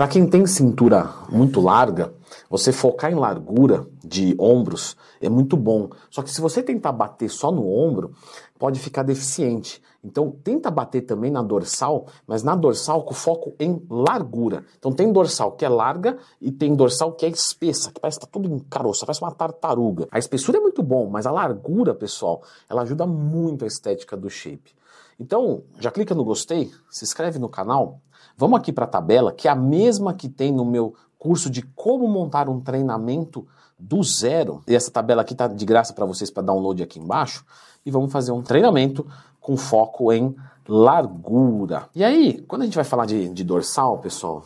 Para quem tem cintura muito larga, você focar em largura de ombros é muito bom. Só que se você tentar bater só no ombro, pode ficar deficiente. Então tenta bater também na dorsal, mas na dorsal com foco em largura. Então tem dorsal que é larga e tem dorsal que é espessa, que parece que tá tudo em caroço, parece uma tartaruga. A espessura é muito bom, mas a largura, pessoal, ela ajuda muito a estética do shape. Então, já clica no gostei, se inscreve no canal. Vamos aqui para a tabela, que é a mesma que tem no meu curso de como montar um treinamento do zero. E essa tabela aqui está de graça para vocês para download aqui embaixo. E vamos fazer um treinamento com foco em largura. E aí, quando a gente vai falar de, de dorsal, pessoal,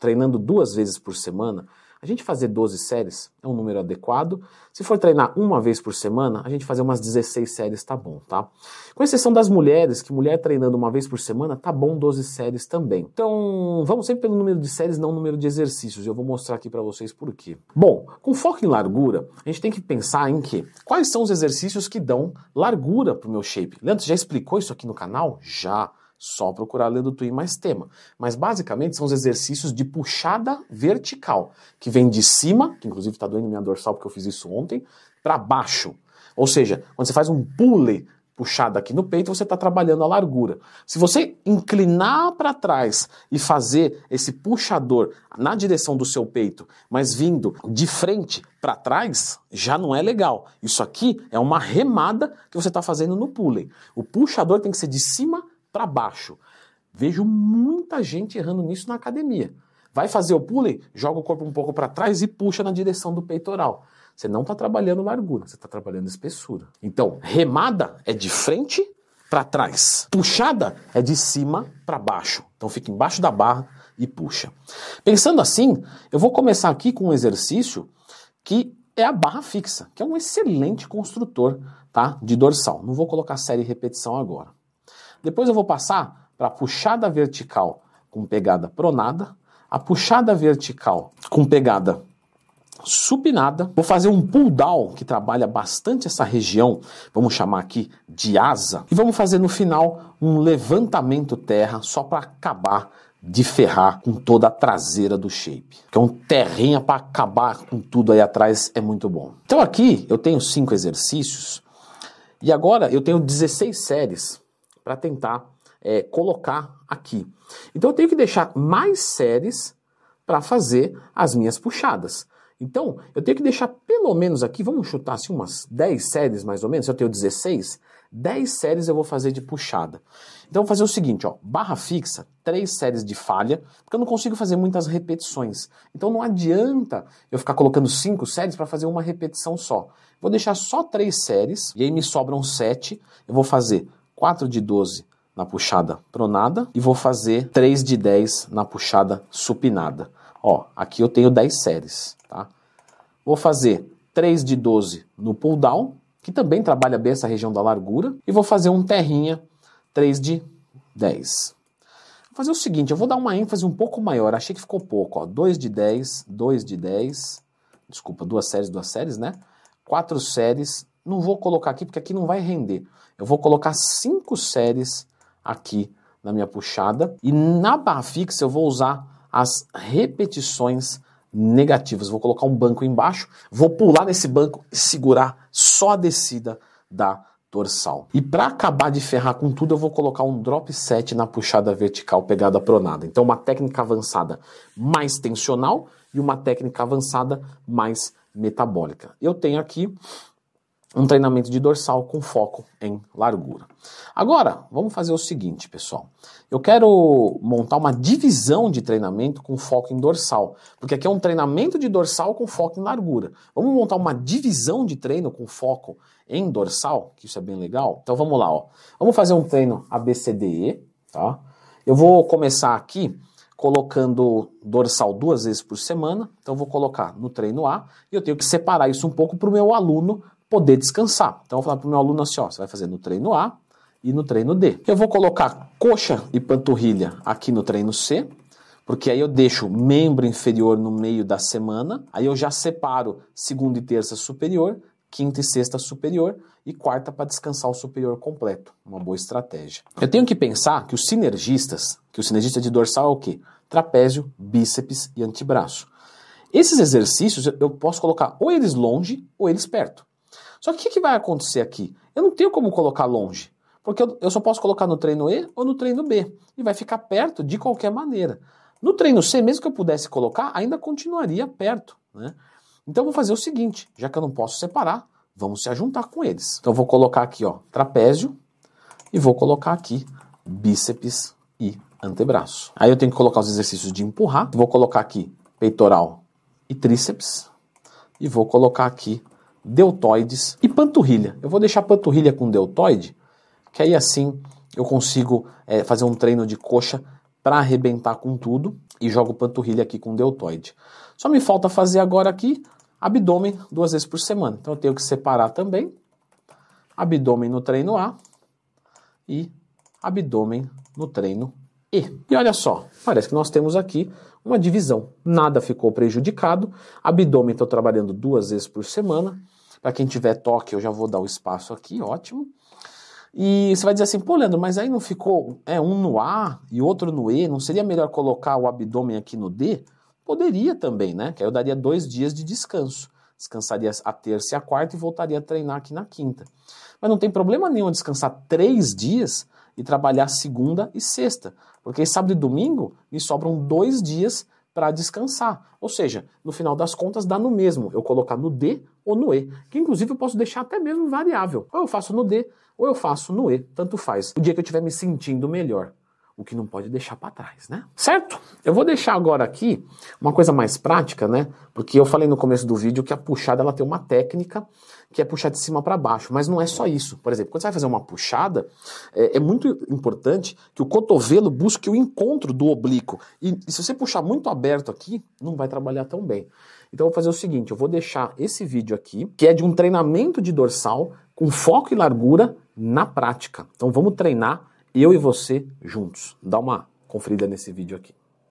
treinando duas vezes por semana, a gente fazer 12 séries é um número adequado. Se for treinar uma vez por semana, a gente fazer umas 16 séries tá bom, tá? Com exceção das mulheres, que mulher treinando uma vez por semana, tá bom 12 séries também. Então, vamos sempre pelo número de séries, não número de exercícios. Eu vou mostrar aqui para vocês por quê. Bom, com foco em largura, a gente tem que pensar em que quais são os exercícios que dão largura pro meu shape. Leandro, já explicou isso aqui no canal? Já. Só procurar lendo Twin mais tema. Mas basicamente são os exercícios de puxada vertical, que vem de cima, que inclusive está doendo minha dorsal porque eu fiz isso ontem, para baixo. Ou seja, quando você faz um pulley puxada aqui no peito, você está trabalhando a largura. Se você inclinar para trás e fazer esse puxador na direção do seu peito, mas vindo de frente para trás, já não é legal. Isso aqui é uma remada que você está fazendo no pulley. O puxador tem que ser de cima para baixo. Vejo muita gente errando nisso na academia. Vai fazer o pulley, joga o corpo um pouco para trás e puxa na direção do peitoral. Você não está trabalhando largura, você está trabalhando espessura. Então, remada é de frente para trás. Puxada é de cima para baixo. Então fica embaixo da barra e puxa. Pensando assim, eu vou começar aqui com um exercício que é a barra fixa, que é um excelente construtor, tá, de dorsal. Não vou colocar série e repetição agora. Depois eu vou passar para a puxada vertical com pegada pronada, a puxada vertical com pegada supinada. Vou fazer um pull down que trabalha bastante essa região, vamos chamar aqui de asa. E vamos fazer no final um levantamento terra só para acabar de ferrar com toda a traseira do shape. Que é um terrinha para acabar com tudo aí atrás é muito bom. Então aqui eu tenho cinco exercícios e agora eu tenho 16 séries para tentar é, colocar aqui. Então eu tenho que deixar mais séries para fazer as minhas puxadas. Então, eu tenho que deixar pelo menos aqui, vamos chutar assim umas 10 séries mais ou menos, se eu tenho 16, 10 séries eu vou fazer de puxada. Então, vou fazer o seguinte, ó, barra fixa, 3 séries de falha, porque eu não consigo fazer muitas repetições. Então, não adianta eu ficar colocando 5 séries para fazer uma repetição só. Vou deixar só 3 séries, e aí me sobram 7, eu vou fazer 4 de 12 na puxada pronada e vou fazer 3 de 10 na puxada supinada. Ó, aqui eu tenho 10 séries, tá? Vou fazer 3 de 12 no pull down, que também trabalha bem essa região da largura, e vou fazer um terrinha 3 de 10. Vou fazer o seguinte, eu vou dar uma ênfase um pouco maior, achei que ficou pouco, ó, 2 de 10, 2 de 10, desculpa, duas séries, duas séries, né? Quatro séries, não vou colocar aqui porque aqui não vai render. Eu vou colocar cinco séries aqui na minha puxada e na barra fixa eu vou usar as repetições negativas. Vou colocar um banco embaixo, vou pular nesse banco e segurar só a descida da dorsal. E para acabar de ferrar com tudo, eu vou colocar um drop set na puxada vertical pegada pronada. Então uma técnica avançada mais tensional e uma técnica avançada mais metabólica. Eu tenho aqui um treinamento de dorsal com foco em largura. Agora, vamos fazer o seguinte, pessoal. Eu quero montar uma divisão de treinamento com foco em dorsal, porque aqui é um treinamento de dorsal com foco em largura. Vamos montar uma divisão de treino com foco em dorsal, que isso é bem legal. Então vamos lá, ó. Vamos fazer um treino ABCDE, tá? Eu vou começar aqui colocando dorsal duas vezes por semana. Então vou colocar no treino A e eu tenho que separar isso um pouco para o meu aluno poder descansar. Então eu vou falar para o meu aluno assim, ó, você vai fazer no treino A e no treino D. Eu vou colocar coxa e panturrilha aqui no treino C, porque aí eu deixo membro inferior no meio da semana, aí eu já separo segunda e terça superior, quinta e sexta superior e quarta para descansar o superior completo. Uma boa estratégia. Eu tenho que pensar que os sinergistas, que o sinergista de dorsal é o quê? Trapézio, bíceps e antebraço. Esses exercícios eu posso colocar ou eles longe ou eles perto. Só que o que, vai acontecer aqui? Eu não tenho como colocar longe, porque eu, eu só posso colocar no treino E ou no treino B, e vai ficar perto de qualquer maneira. No treino C, mesmo que eu pudesse colocar, ainda continuaria perto. Né? Então vou fazer o seguinte, já que eu não posso separar, vamos se ajuntar com eles. Então eu vou colocar aqui ó, trapézio e vou colocar aqui bíceps e antebraço. Aí eu tenho que colocar os exercícios de empurrar, vou colocar aqui peitoral e tríceps e vou colocar aqui deltoides e panturrilha. Eu vou deixar panturrilha com deltoide, que aí assim eu consigo é, fazer um treino de coxa para arrebentar com tudo e jogo panturrilha aqui com deltoide. Só me falta fazer agora aqui abdômen duas vezes por semana. Então eu tenho que separar também abdômen no treino A e abdômen no treino E. E olha só, parece que nós temos aqui uma divisão. Nada ficou prejudicado. Abdômen estou trabalhando duas vezes por semana. Para quem tiver toque, eu já vou dar o espaço aqui, ótimo. E você vai dizer assim, pô, Leandro, mas aí não ficou é, um no A e outro no E? Não seria melhor colocar o abdômen aqui no D? Poderia também, né? Que aí eu daria dois dias de descanso. Descansaria a terça e a quarta e voltaria a treinar aqui na quinta. Mas não tem problema nenhum descansar três dias e trabalhar segunda e sexta. Porque sábado e domingo me sobram dois dias para descansar. Ou seja, no final das contas dá no mesmo eu colocar no D ou no E. Que inclusive eu posso deixar até mesmo variável. Ou eu faço no D ou eu faço no E. Tanto faz. O dia que eu estiver me sentindo melhor o que não pode deixar para trás, né? Certo? Eu vou deixar agora aqui uma coisa mais prática, né? Porque eu falei no começo do vídeo que a puxada ela tem uma técnica que é puxar de cima para baixo, mas não é só isso. Por exemplo, quando você vai fazer uma puxada, é, é muito importante que o cotovelo busque o encontro do oblíquo. E, e se você puxar muito aberto aqui, não vai trabalhar tão bem. Então eu vou fazer o seguinte, eu vou deixar esse vídeo aqui, que é de um treinamento de dorsal com foco e largura na prática. Então vamos treinar eu e você juntos. Dá uma conferida nesse vídeo aqui.